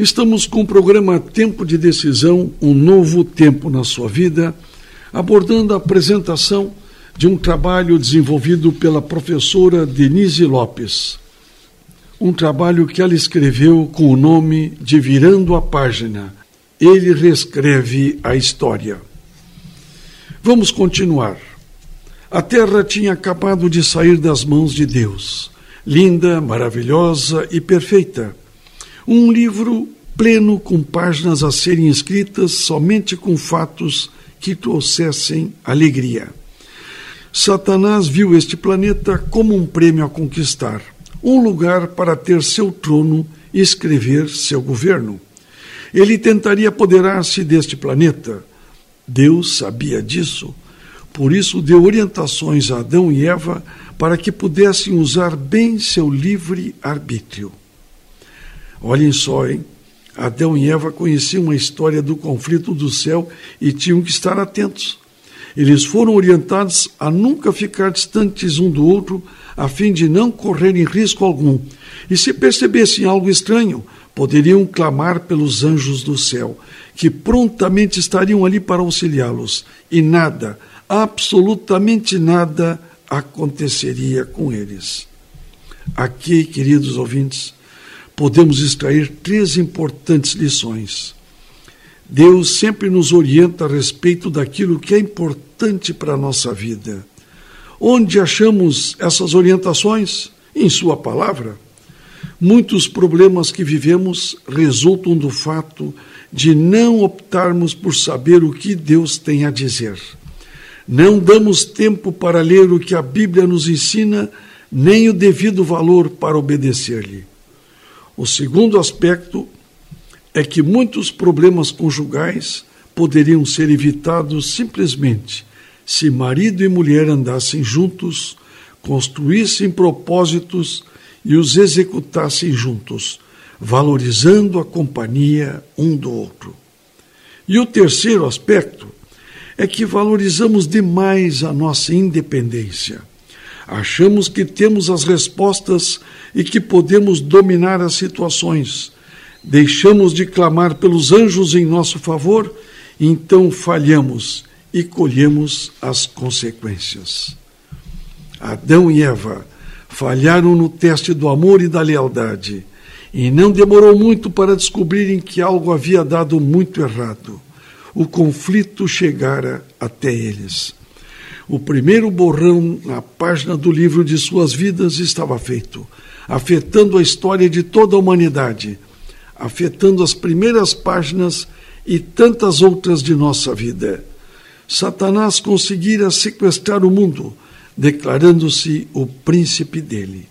Estamos com o programa Tempo de Decisão, um novo tempo na sua vida, abordando a apresentação de um trabalho desenvolvido pela professora Denise Lopes. Um trabalho que ela escreveu com o nome de Virando a Página. Ele reescreve a história. Vamos continuar. A terra tinha acabado de sair das mãos de Deus, linda, maravilhosa e perfeita um livro pleno com páginas a serem escritas somente com fatos que trouxessem alegria. Satanás viu este planeta como um prêmio a conquistar, um lugar para ter seu trono e escrever seu governo. Ele tentaria apoderar-se deste planeta. Deus sabia disso. Por isso deu orientações a Adão e Eva para que pudessem usar bem seu livre arbítrio. Olhem só, hein? Adão e Eva conheciam a história do conflito do céu e tinham que estar atentos. Eles foram orientados a nunca ficar distantes um do outro, a fim de não correrem risco algum. E se percebessem algo estranho, poderiam clamar pelos anjos do céu, que prontamente estariam ali para auxiliá-los. E nada, absolutamente nada, aconteceria com eles. Aqui, queridos ouvintes, podemos extrair três importantes lições. Deus sempre nos orienta a respeito daquilo que é importante para a nossa vida. Onde achamos essas orientações? Em Sua palavra. Muitos problemas que vivemos resultam do fato de não optarmos por saber o que Deus tem a dizer. Não damos tempo para ler o que a Bíblia nos ensina, nem o devido valor para obedecer-lhe. O segundo aspecto é que muitos problemas conjugais poderiam ser evitados simplesmente se marido e mulher andassem juntos, construíssem propósitos e os executassem juntos, valorizando a companhia um do outro. E o terceiro aspecto é que valorizamos demais a nossa independência. Achamos que temos as respostas e que podemos dominar as situações. Deixamos de clamar pelos anjos em nosso favor, então falhamos e colhemos as consequências. Adão e Eva falharam no teste do amor e da lealdade, e não demorou muito para descobrirem que algo havia dado muito errado. O conflito chegara até eles. O primeiro borrão na página do livro de suas vidas estava feito, afetando a história de toda a humanidade, afetando as primeiras páginas e tantas outras de nossa vida. Satanás conseguira sequestrar o mundo, declarando-se o príncipe dele.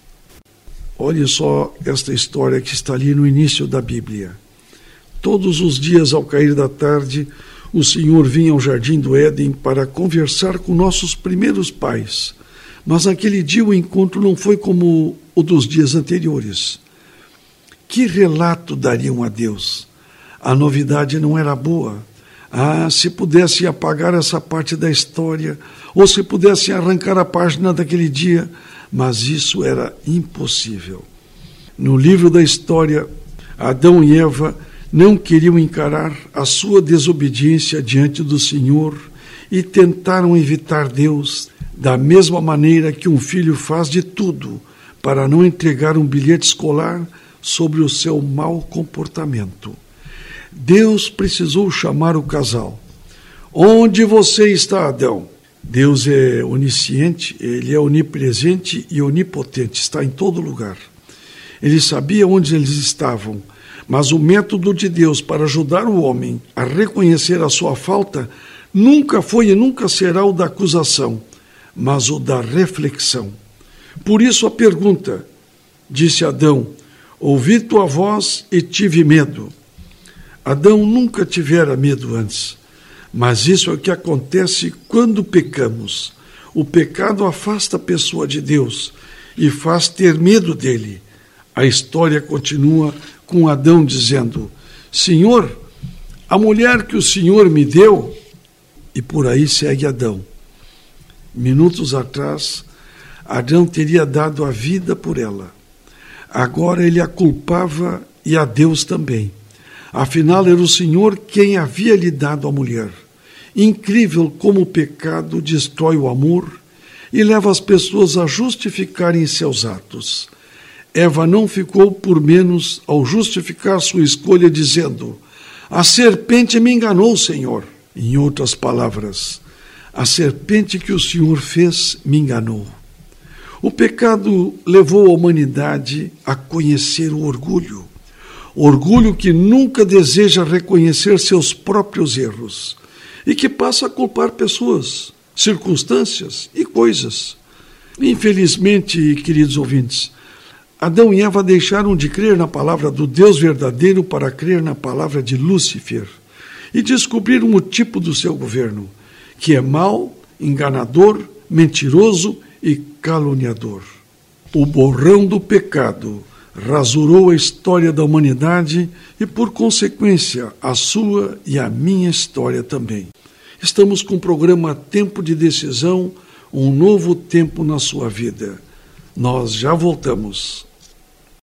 Olhe só esta história que está ali no início da Bíblia. Todos os dias, ao cair da tarde, o Senhor vinha ao jardim do Éden para conversar com nossos primeiros pais. Mas naquele dia o encontro não foi como o dos dias anteriores. Que relato dariam a Deus? A novidade não era boa. Ah, se pudessem apagar essa parte da história, ou se pudessem arrancar a página daquele dia, mas isso era impossível. No livro da história, Adão e Eva não queriam encarar a sua desobediência diante do Senhor e tentaram evitar Deus da mesma maneira que um filho faz de tudo para não entregar um bilhete escolar sobre o seu mau comportamento. Deus precisou chamar o casal. Onde você está, Adão? Deus é onisciente, ele é onipresente e onipotente, está em todo lugar. Ele sabia onde eles estavam mas o método de Deus para ajudar o homem a reconhecer a sua falta nunca foi e nunca será o da acusação, mas o da reflexão. Por isso a pergunta, disse Adão: Ouvi tua voz e tive medo. Adão nunca tivera medo antes, mas isso é o que acontece quando pecamos. O pecado afasta a pessoa de Deus e faz ter medo dele. A história continua com Adão, dizendo: Senhor, a mulher que o Senhor me deu, e por aí segue Adão. Minutos atrás, Adão teria dado a vida por ela. Agora ele a culpava e a Deus também. Afinal, era o Senhor quem havia lhe dado a mulher. Incrível como o pecado destrói o amor e leva as pessoas a justificarem seus atos. Eva não ficou por menos ao justificar sua escolha, dizendo: A serpente me enganou, Senhor. Em outras palavras, a serpente que o Senhor fez me enganou. O pecado levou a humanidade a conhecer o orgulho. Orgulho que nunca deseja reconhecer seus próprios erros e que passa a culpar pessoas, circunstâncias e coisas. Infelizmente, queridos ouvintes, Adão e Eva deixaram de crer na palavra do Deus verdadeiro para crer na palavra de Lúcifer e descobriram o tipo do seu governo, que é mau, enganador, mentiroso e caluniador. O borrão do pecado rasurou a história da humanidade e, por consequência, a sua e a minha história também. Estamos com o programa Tempo de Decisão um novo tempo na sua vida. Nós já voltamos.